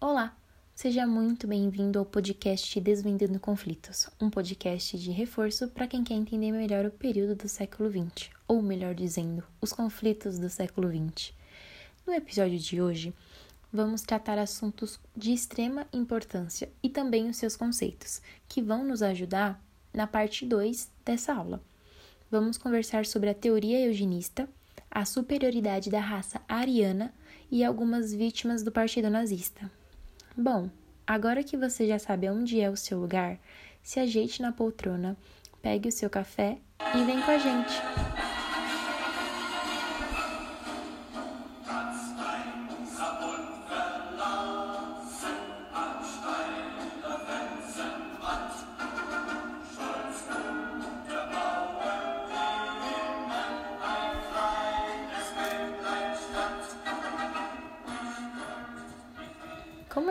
Olá, seja muito bem-vindo ao podcast Desvendando Conflitos, um podcast de reforço para quem quer entender melhor o período do século XX, ou melhor dizendo, os conflitos do século XX. No episódio de hoje, vamos tratar assuntos de extrema importância e também os seus conceitos, que vão nos ajudar na parte 2 dessa aula. Vamos conversar sobre a teoria eugenista, a superioridade da raça ariana e algumas vítimas do partido nazista. Bom, agora que você já sabe onde é o seu lugar, se ajeite na poltrona, pegue o seu café e vem com a gente.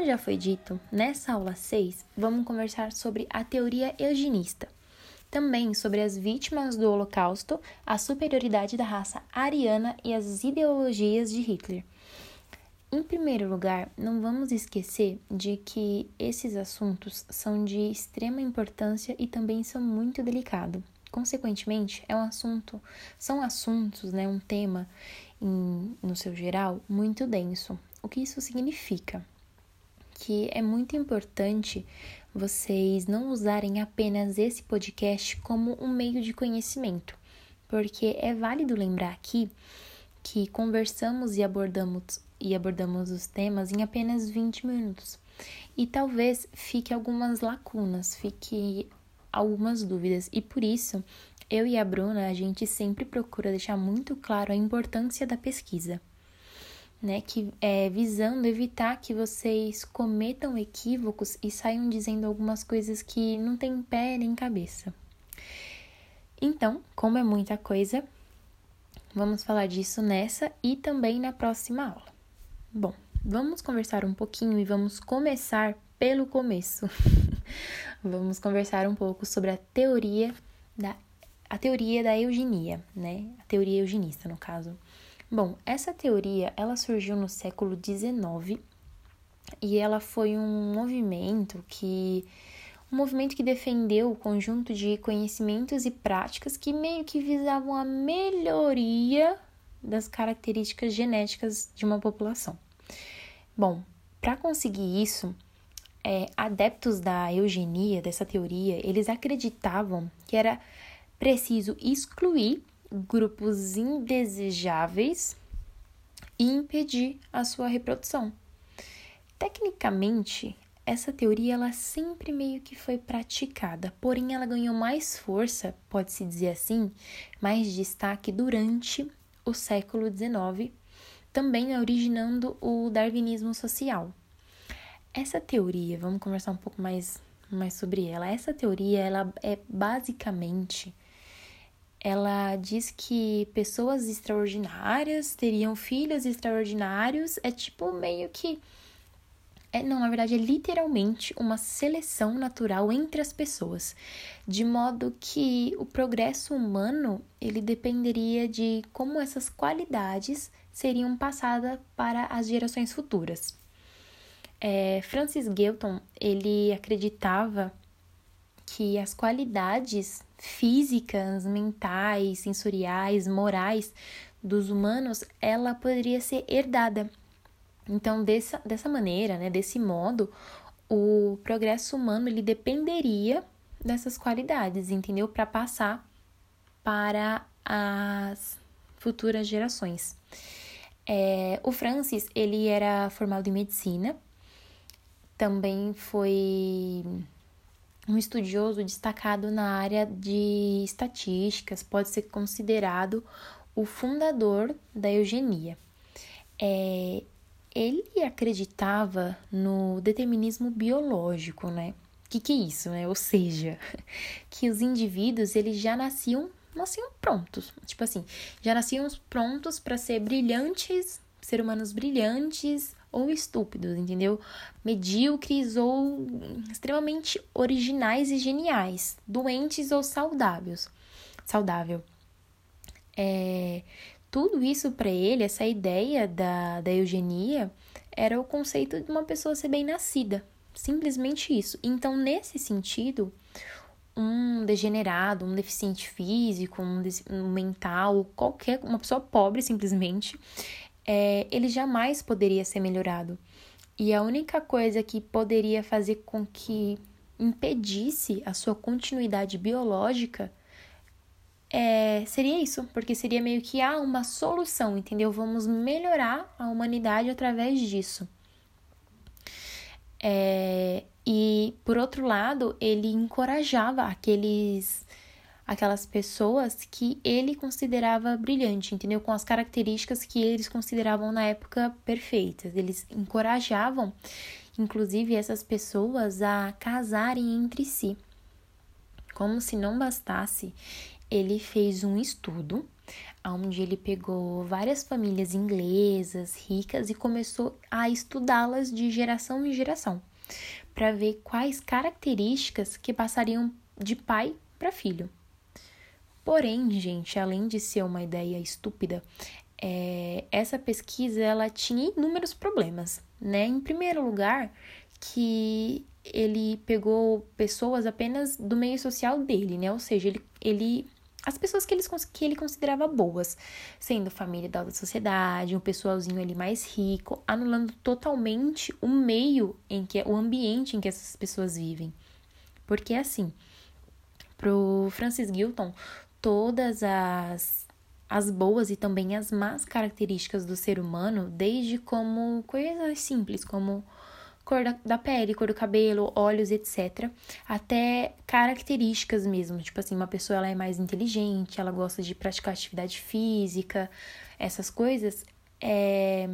Já foi dito, nessa aula 6 vamos conversar sobre a teoria eugenista, também sobre as vítimas do Holocausto, a superioridade da raça ariana e as ideologias de Hitler. Em primeiro lugar, não vamos esquecer de que esses assuntos são de extrema importância e também são muito delicados. Consequentemente, é um assunto, são assuntos, né, um tema em, no seu geral muito denso. O que isso significa? Que é muito importante vocês não usarem apenas esse podcast como um meio de conhecimento, porque é válido lembrar aqui que conversamos e abordamos e abordamos os temas em apenas 20 minutos. E talvez fique algumas lacunas, fique algumas dúvidas, e por isso eu e a Bruna a gente sempre procura deixar muito claro a importância da pesquisa né, que é visando evitar que vocês cometam equívocos e saiam dizendo algumas coisas que não tem pé nem cabeça. Então, como é muita coisa, vamos falar disso nessa e também na próxima aula. Bom, vamos conversar um pouquinho e vamos começar pelo começo. vamos conversar um pouco sobre a teoria da a teoria da eugenia, né? A teoria eugenista, no caso. Bom, essa teoria ela surgiu no século XIX e ela foi um movimento que um movimento que defendeu o conjunto de conhecimentos e práticas que meio que visavam a melhoria das características genéticas de uma população. Bom, para conseguir isso, é, adeptos da eugenia, dessa teoria, eles acreditavam que era preciso excluir grupos indesejáveis e impedir a sua reprodução. Tecnicamente, essa teoria ela sempre meio que foi praticada, porém ela ganhou mais força, pode-se dizer assim, mais destaque durante o século XIX, também originando o darwinismo social. Essa teoria, vamos conversar um pouco mais, mais sobre ela. Essa teoria ela é basicamente ela diz que pessoas extraordinárias teriam filhos extraordinários. É tipo meio que. É, não, na verdade, é literalmente uma seleção natural entre as pessoas, de modo que o progresso humano ele dependeria de como essas qualidades seriam passadas para as gerações futuras. É, Francis Galton ele acreditava que as qualidades físicas, mentais, sensoriais, morais dos humanos, ela poderia ser herdada. Então, dessa, dessa maneira, né, desse modo, o progresso humano ele dependeria dessas qualidades, entendeu? Para passar para as futuras gerações. É, o Francis, ele era formado em medicina, também foi um estudioso destacado na área de estatísticas, pode ser considerado o fundador da eugenia. É, ele acreditava no determinismo biológico, né? O que, que é isso, né? Ou seja, que os indivíduos eles já nasciam, nasciam prontos. Tipo assim, já nasciam prontos para ser brilhantes, ser humanos brilhantes, ou estúpidos, entendeu? Medíocres ou extremamente originais e geniais, doentes ou saudáveis. Saudável. É, tudo isso para ele, essa ideia da, da eugenia, era o conceito de uma pessoa ser bem nascida. Simplesmente isso. Então, nesse sentido, um degenerado, um deficiente físico, um, um mental, qualquer uma pessoa pobre simplesmente, é, ele jamais poderia ser melhorado. E a única coisa que poderia fazer com que impedisse a sua continuidade biológica é, seria isso, porque seria meio que ah, uma solução, entendeu? Vamos melhorar a humanidade através disso. É, e por outro lado, ele encorajava aqueles aquelas pessoas que ele considerava brilhante, entendeu? Com as características que eles consideravam na época perfeitas. Eles encorajavam, inclusive, essas pessoas a casarem entre si. Como se não bastasse, ele fez um estudo onde ele pegou várias famílias inglesas, ricas, e começou a estudá-las de geração em geração, para ver quais características que passariam de pai para filho. Porém, gente, além de ser uma ideia estúpida, é, essa pesquisa ela tinha inúmeros problemas, né? Em primeiro lugar, que ele pegou pessoas apenas do meio social dele, né? Ou seja, ele, ele as pessoas que ele, que ele considerava boas, sendo família da alta sociedade, um pessoalzinho ali mais rico, anulando totalmente o meio em que o ambiente em que essas pessoas vivem. Porque assim, pro Francis Gilton, todas as, as boas e também as más características do ser humano, desde como coisas simples, como cor da, da, pele, cor do cabelo, olhos, etc. Até características mesmo, tipo assim, uma pessoa ela é mais inteligente, ela gosta de praticar atividade física, essas coisas, é...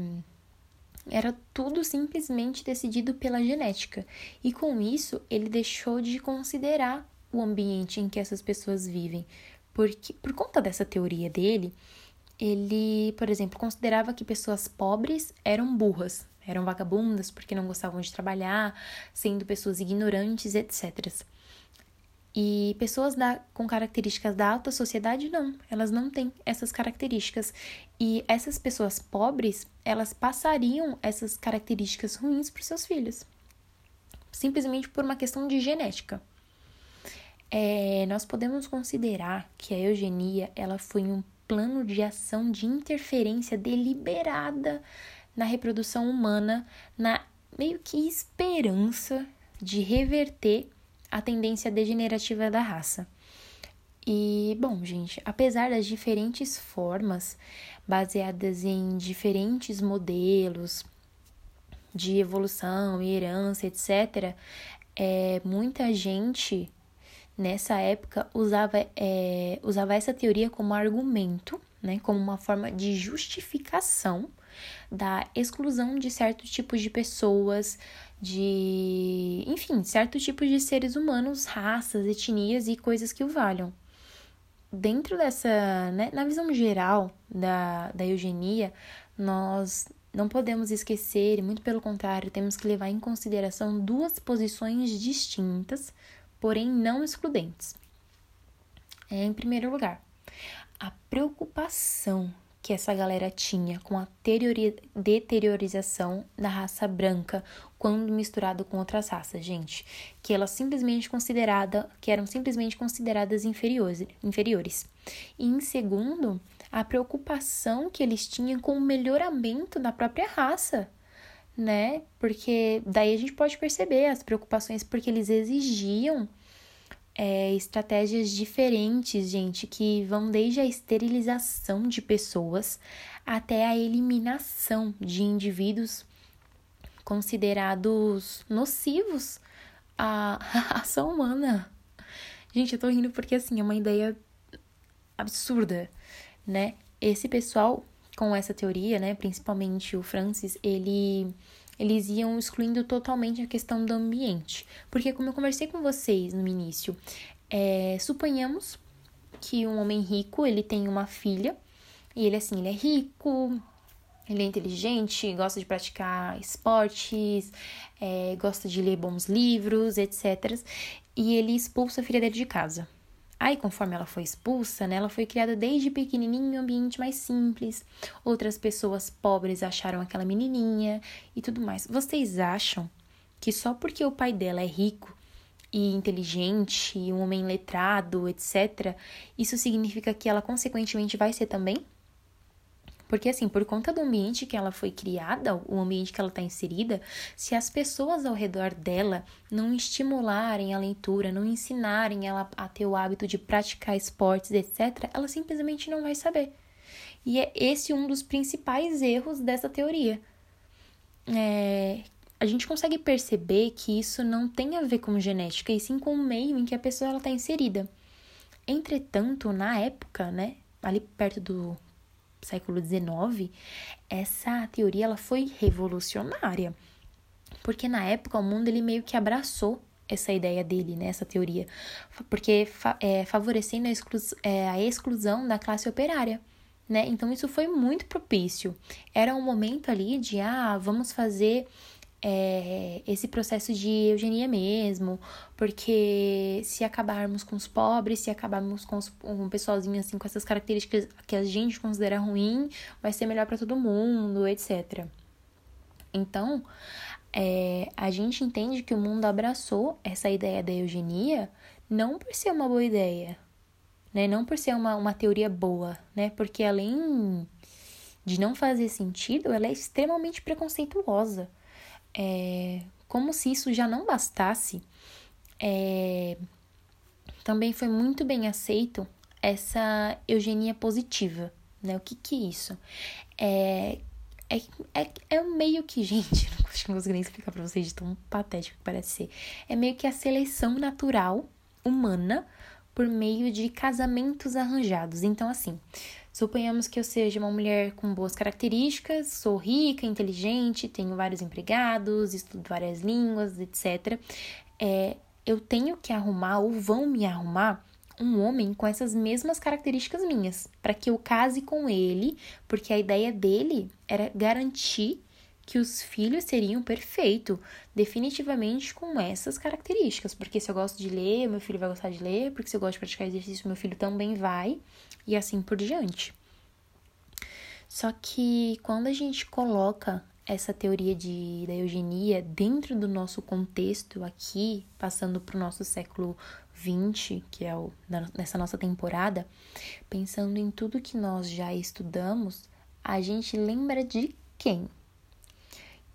era tudo simplesmente decidido pela genética. E com isso, ele deixou de considerar o ambiente em que essas pessoas vivem, porque, por conta dessa teoria dele, ele, por exemplo, considerava que pessoas pobres eram burras, eram vagabundas porque não gostavam de trabalhar, sendo pessoas ignorantes, etc. E pessoas da, com características da alta sociedade, não, elas não têm essas características. E essas pessoas pobres, elas passariam essas características ruins para os seus filhos, simplesmente por uma questão de genética é, nós podemos considerar que a eugenia ela foi um plano de ação de interferência deliberada na reprodução humana, na meio que esperança de reverter a tendência degenerativa da raça. E, bom, gente, apesar das diferentes formas baseadas em diferentes modelos de evolução e herança, etc., é, muita gente nessa época usava, é, usava essa teoria como argumento, né, como uma forma de justificação da exclusão de certos tipos de pessoas, de, enfim, certos tipos de seres humanos, raças, etnias e coisas que o valham. Dentro dessa, né, na visão geral da, da eugenia, nós não podemos esquecer, muito pelo contrário, temos que levar em consideração duas posições distintas porém não excludentes. É, em primeiro lugar, a preocupação que essa galera tinha com a deteriorização da raça branca quando misturado com outras raças, gente, que elas simplesmente considerada, que eram simplesmente consideradas inferiores, inferiores. E em segundo, a preocupação que eles tinham com o melhoramento da própria raça, né? Porque daí a gente pode perceber as preocupações, porque eles exigiam é, estratégias diferentes, gente, que vão desde a esterilização de pessoas até a eliminação de indivíduos considerados nocivos à raça humana. Gente, eu tô rindo porque assim é uma ideia absurda, né? Esse pessoal com essa teoria, né, principalmente o Francis, ele eles iam excluindo totalmente a questão do ambiente. Porque, como eu conversei com vocês no início, é, suponhamos que um homem rico ele tem uma filha e ele assim ele é rico ele é inteligente gosta de praticar esportes é, gosta de ler bons livros etc e ele expulsa a filha dele de casa Aí, conforme ela foi expulsa, né, ela foi criada desde pequenininha em um ambiente mais simples. Outras pessoas pobres acharam aquela menininha e tudo mais. Vocês acham que só porque o pai dela é rico e inteligente, um homem letrado, etc., isso significa que ela consequentemente vai ser também? Porque, assim, por conta do ambiente que ela foi criada, o ambiente que ela está inserida, se as pessoas ao redor dela não estimularem a leitura, não ensinarem ela a ter o hábito de praticar esportes, etc., ela simplesmente não vai saber. E é esse um dos principais erros dessa teoria. É, a gente consegue perceber que isso não tem a ver com genética, e sim com o meio em que a pessoa está inserida. Entretanto, na época, né, ali perto do século XIX, essa teoria ela foi revolucionária. Porque na época o mundo ele meio que abraçou essa ideia dele, né, essa teoria, porque é, favorecendo a, exclu é, a exclusão da classe operária. Né? Então isso foi muito propício. Era um momento ali de ah, vamos fazer é, esse processo de eugenia mesmo, porque se acabarmos com os pobres, se acabarmos com, os, um pessoalzinho assim com essas características que a gente considera ruim, vai ser melhor para todo mundo, etc. Então, é, a gente entende que o mundo abraçou essa ideia da eugenia não por ser uma boa ideia, né? Não por ser uma, uma teoria boa, né? Porque além de não fazer sentido, ela é extremamente preconceituosa. É, como se isso já não bastasse, é, também foi muito bem aceito essa eugenia positiva. Né? O que, que é isso? É, é, é, é meio que, gente, não consigo nem explicar pra vocês de tão patético que parece ser. É meio que a seleção natural humana por meio de casamentos arranjados. Então, assim, Suponhamos que eu seja uma mulher com boas características, sou rica, inteligente, tenho vários empregados, estudo várias línguas, etc. É, eu tenho que arrumar ou vão me arrumar um homem com essas mesmas características minhas, para que eu case com ele, porque a ideia dele era garantir que os filhos seriam perfeitos, definitivamente com essas características. Porque se eu gosto de ler, meu filho vai gostar de ler, porque se eu gosto de praticar exercício, meu filho também vai e assim por diante. Só que quando a gente coloca essa teoria de, da eugenia dentro do nosso contexto aqui, passando para o nosso século XX, que é o, nessa nossa temporada, pensando em tudo que nós já estudamos, a gente lembra de quem?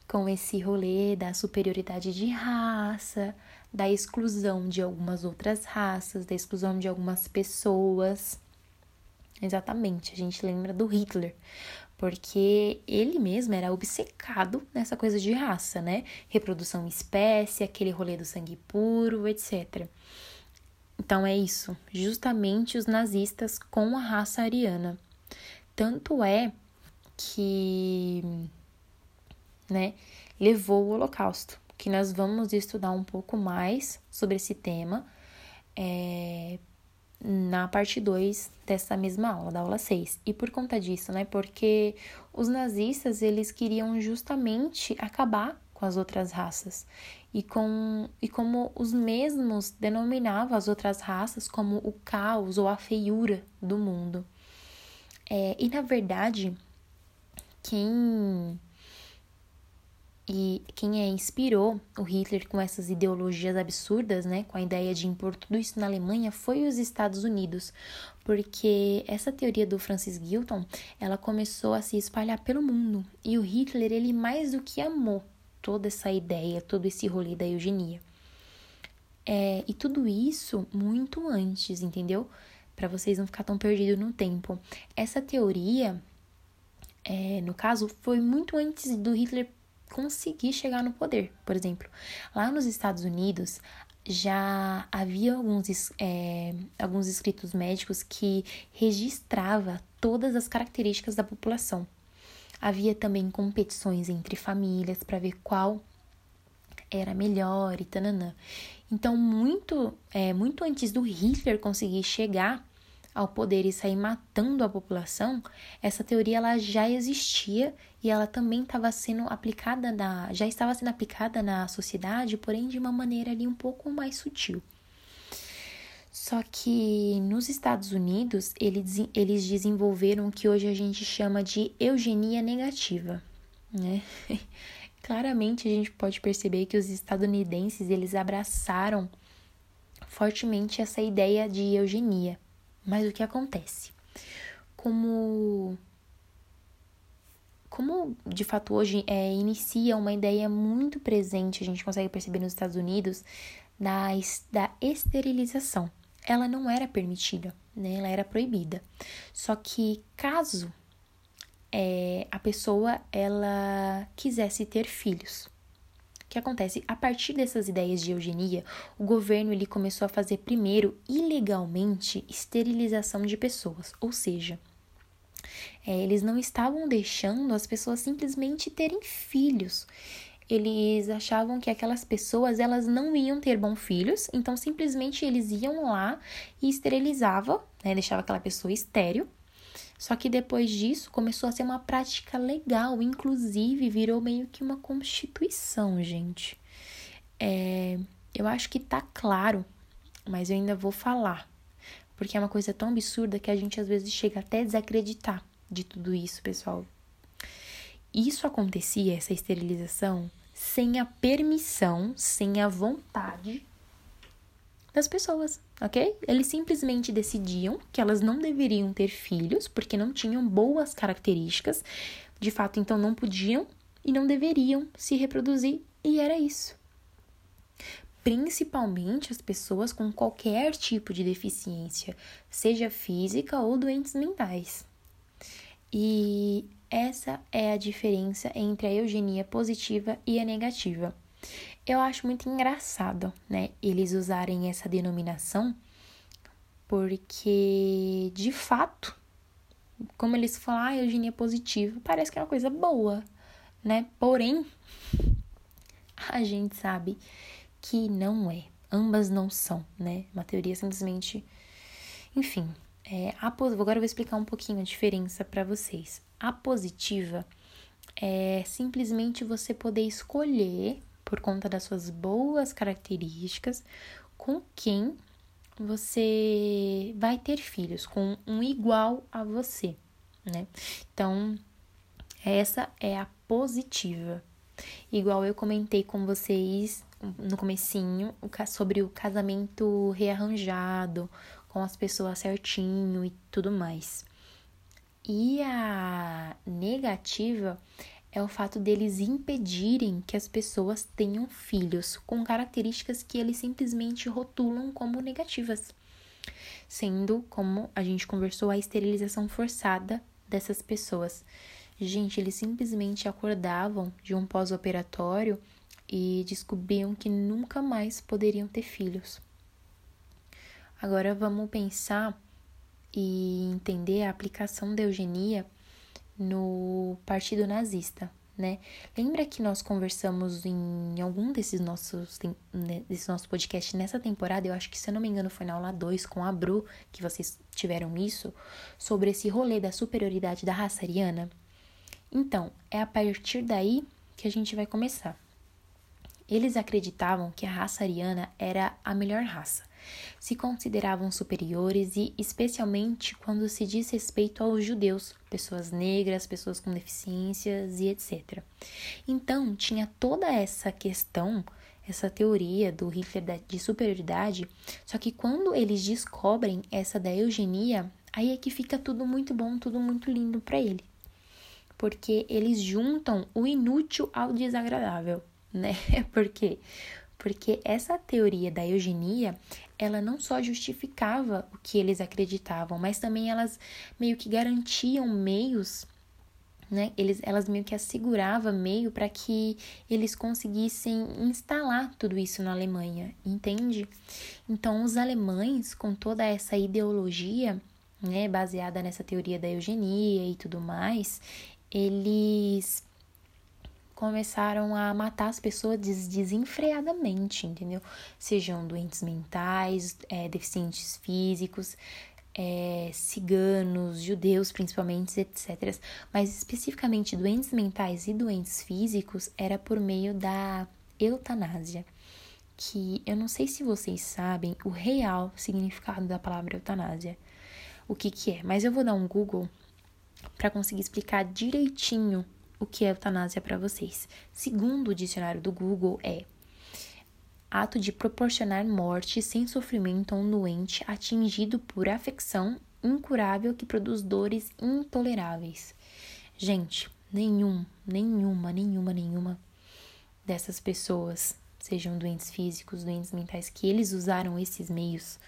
Com esse rolê da superioridade de raça, da exclusão de algumas outras raças, da exclusão de algumas pessoas. Exatamente, a gente lembra do Hitler, porque ele mesmo era obcecado nessa coisa de raça, né? Reprodução espécie, aquele rolê do sangue puro, etc. Então é isso, justamente os nazistas com a raça ariana. Tanto é que, né, levou o Holocausto, que nós vamos estudar um pouco mais sobre esse tema. É, na parte 2 dessa mesma aula, da aula 6. E por conta disso, né? Porque os nazistas, eles queriam justamente acabar com as outras raças. E, com, e como os mesmos denominavam as outras raças como o caos ou a feiura do mundo. É, e na verdade, quem e quem é, inspirou o Hitler com essas ideologias absurdas, né, com a ideia de impor tudo isso na Alemanha, foi os Estados Unidos, porque essa teoria do Francis Galton, ela começou a se espalhar pelo mundo, e o Hitler, ele mais do que amou toda essa ideia, todo esse rolê da eugenia. É, e tudo isso muito antes, entendeu? Para vocês não ficar tão perdidos no tempo. Essa teoria, é, no caso, foi muito antes do Hitler conseguir chegar no poder. Por exemplo, lá nos Estados Unidos já havia alguns, é, alguns escritos médicos que registrava todas as características da população. Havia também competições entre famílias para ver qual era melhor e tananã. Então, muito, é, muito antes do Hitler conseguir chegar ao poder e sair matando a população, essa teoria ela já existia e ela também estava sendo aplicada na, já estava sendo aplicada na sociedade, porém de uma maneira ali um pouco mais sutil. Só que nos Estados Unidos, eles, eles desenvolveram o que hoje a gente chama de eugenia negativa, né? Claramente a gente pode perceber que os estadunidenses, eles abraçaram fortemente essa ideia de eugenia. Mas o que acontece? Como como de fato hoje é, inicia uma ideia muito presente, a gente consegue perceber nos Estados Unidos, da, da esterilização. Ela não era permitida, né? ela era proibida. Só que caso é, a pessoa ela quisesse ter filhos, que acontece? A partir dessas ideias de eugenia, o governo ele começou a fazer primeiro ilegalmente esterilização de pessoas, ou seja, é, eles não estavam deixando as pessoas simplesmente terem filhos. Eles achavam que aquelas pessoas elas não iam ter bons filhos, então simplesmente eles iam lá e esterilizavam, né, deixava aquela pessoa estéril só que depois disso começou a ser uma prática legal, inclusive virou meio que uma constituição, gente. É, eu acho que tá claro, mas eu ainda vou falar, porque é uma coisa tão absurda que a gente às vezes chega até a desacreditar de tudo isso, pessoal. Isso acontecia, essa esterilização, sem a permissão, sem a vontade das pessoas, ok? Eles simplesmente decidiam que elas não deveriam ter filhos porque não tinham boas características, de fato, então não podiam e não deveriam se reproduzir, e era isso. Principalmente as pessoas com qualquer tipo de deficiência, seja física ou doentes mentais. E essa é a diferença entre a eugenia positiva e a negativa. Eu acho muito engraçado, né, eles usarem essa denominação, porque de fato, como eles falam, ah, eugenia positiva, parece que é uma coisa boa, né? Porém, a gente sabe que não é. Ambas não são, né? Uma teoria simplesmente. Enfim, é, a, agora eu vou explicar um pouquinho a diferença para vocês. A positiva é simplesmente você poder escolher por conta das suas boas características, com quem você vai ter filhos, com um igual a você, né? Então, essa é a positiva. Igual eu comentei com vocês no comecinho sobre o casamento rearranjado, com as pessoas certinho e tudo mais. E a negativa é o fato deles impedirem que as pessoas tenham filhos com características que eles simplesmente rotulam como negativas, sendo, como a gente conversou, a esterilização forçada dessas pessoas. Gente, eles simplesmente acordavam de um pós-operatório e descobriam que nunca mais poderiam ter filhos. Agora vamos pensar e entender a aplicação da eugenia no Partido Nazista, né? Lembra que nós conversamos em algum desses nossos, né, desse nosso podcast nessa temporada, eu acho que se eu não me engano foi na aula 2 com a Bru, que vocês tiveram isso, sobre esse rolê da superioridade da raça ariana? Então, é a partir daí que a gente vai começar. Eles acreditavam que a raça ariana era a melhor raça se consideravam superiores e, especialmente, quando se diz respeito aos judeus, pessoas negras, pessoas com deficiências e etc. Então, tinha toda essa questão, essa teoria do Hitler de superioridade, só que quando eles descobrem essa da eugenia, aí é que fica tudo muito bom, tudo muito lindo para ele. Porque eles juntam o inútil ao desagradável, né? Por quê? Porque essa teoria da eugenia, ela não só justificava o que eles acreditavam, mas também elas meio que garantiam meios, né? Eles, elas meio que asseguravam meio para que eles conseguissem instalar tudo isso na Alemanha, entende? Então, os alemães, com toda essa ideologia, né, baseada nessa teoria da eugenia e tudo mais, eles começaram a matar as pessoas desenfreadamente, entendeu? Sejam doentes mentais, é, deficientes físicos, é, ciganos, judeus principalmente, etc. Mas especificamente doentes mentais e doentes físicos era por meio da eutanásia. que eu não sei se vocês sabem o real significado da palavra eutanásia. O que que é? Mas eu vou dar um Google para conseguir explicar direitinho o que é eutanásia para vocês. Segundo o dicionário do Google, é ato de proporcionar morte sem sofrimento a um doente atingido por afecção incurável que produz dores intoleráveis. Gente, nenhum, nenhuma, nenhuma, nenhuma dessas pessoas, sejam doentes físicos, doentes mentais, que eles usaram esses meios,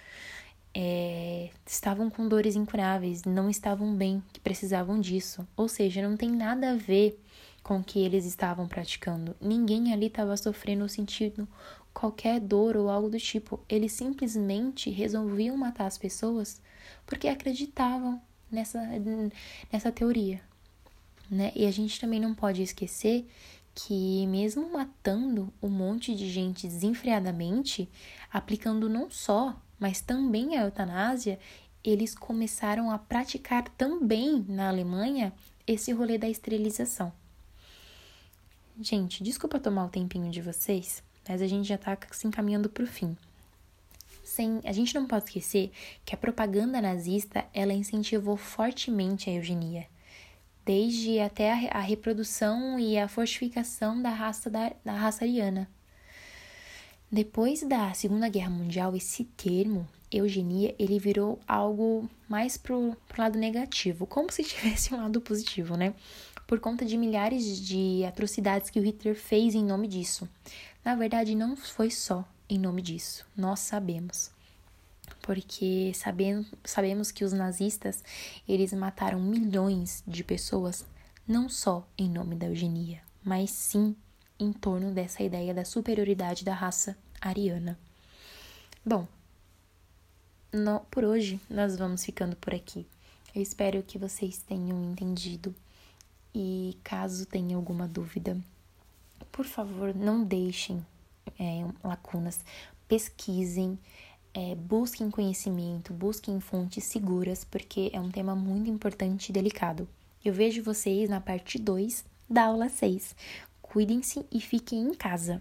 é, estavam com dores incuráveis, não estavam bem, que precisavam disso. Ou seja, não tem nada a ver com o que eles estavam praticando. Ninguém ali estava sofrendo ou sentindo qualquer dor ou algo do tipo. Eles simplesmente resolviam matar as pessoas porque acreditavam nessa, nessa teoria. Né? E a gente também não pode esquecer que, mesmo matando um monte de gente desenfreadamente, aplicando não só mas também a eutanásia, eles começaram a praticar também na Alemanha esse rolê da esterilização. Gente, desculpa tomar o tempinho de vocês, mas a gente já tá se encaminhando para o fim. Sem, a gente não pode esquecer que a propaganda nazista ela incentivou fortemente a eugenia, desde até a, a reprodução e a fortificação da raça da, da raça ariana. Depois da Segunda Guerra Mundial, esse termo eugenia ele virou algo mais pro, pro lado negativo, como se tivesse um lado positivo, né? Por conta de milhares de atrocidades que o Hitler fez em nome disso. Na verdade, não foi só em nome disso, nós sabemos. Porque sabemos, sabemos que os nazistas, eles mataram milhões de pessoas, não só em nome da eugenia, mas sim em torno dessa ideia da superioridade da raça ariana. Bom, no, por hoje nós vamos ficando por aqui. Eu espero que vocês tenham entendido e caso tenha alguma dúvida, por favor, não deixem é, lacunas, pesquisem, é, busquem conhecimento, busquem fontes seguras, porque é um tema muito importante e delicado. Eu vejo vocês na parte 2 da aula 6. Cuidem-se e fiquem em casa.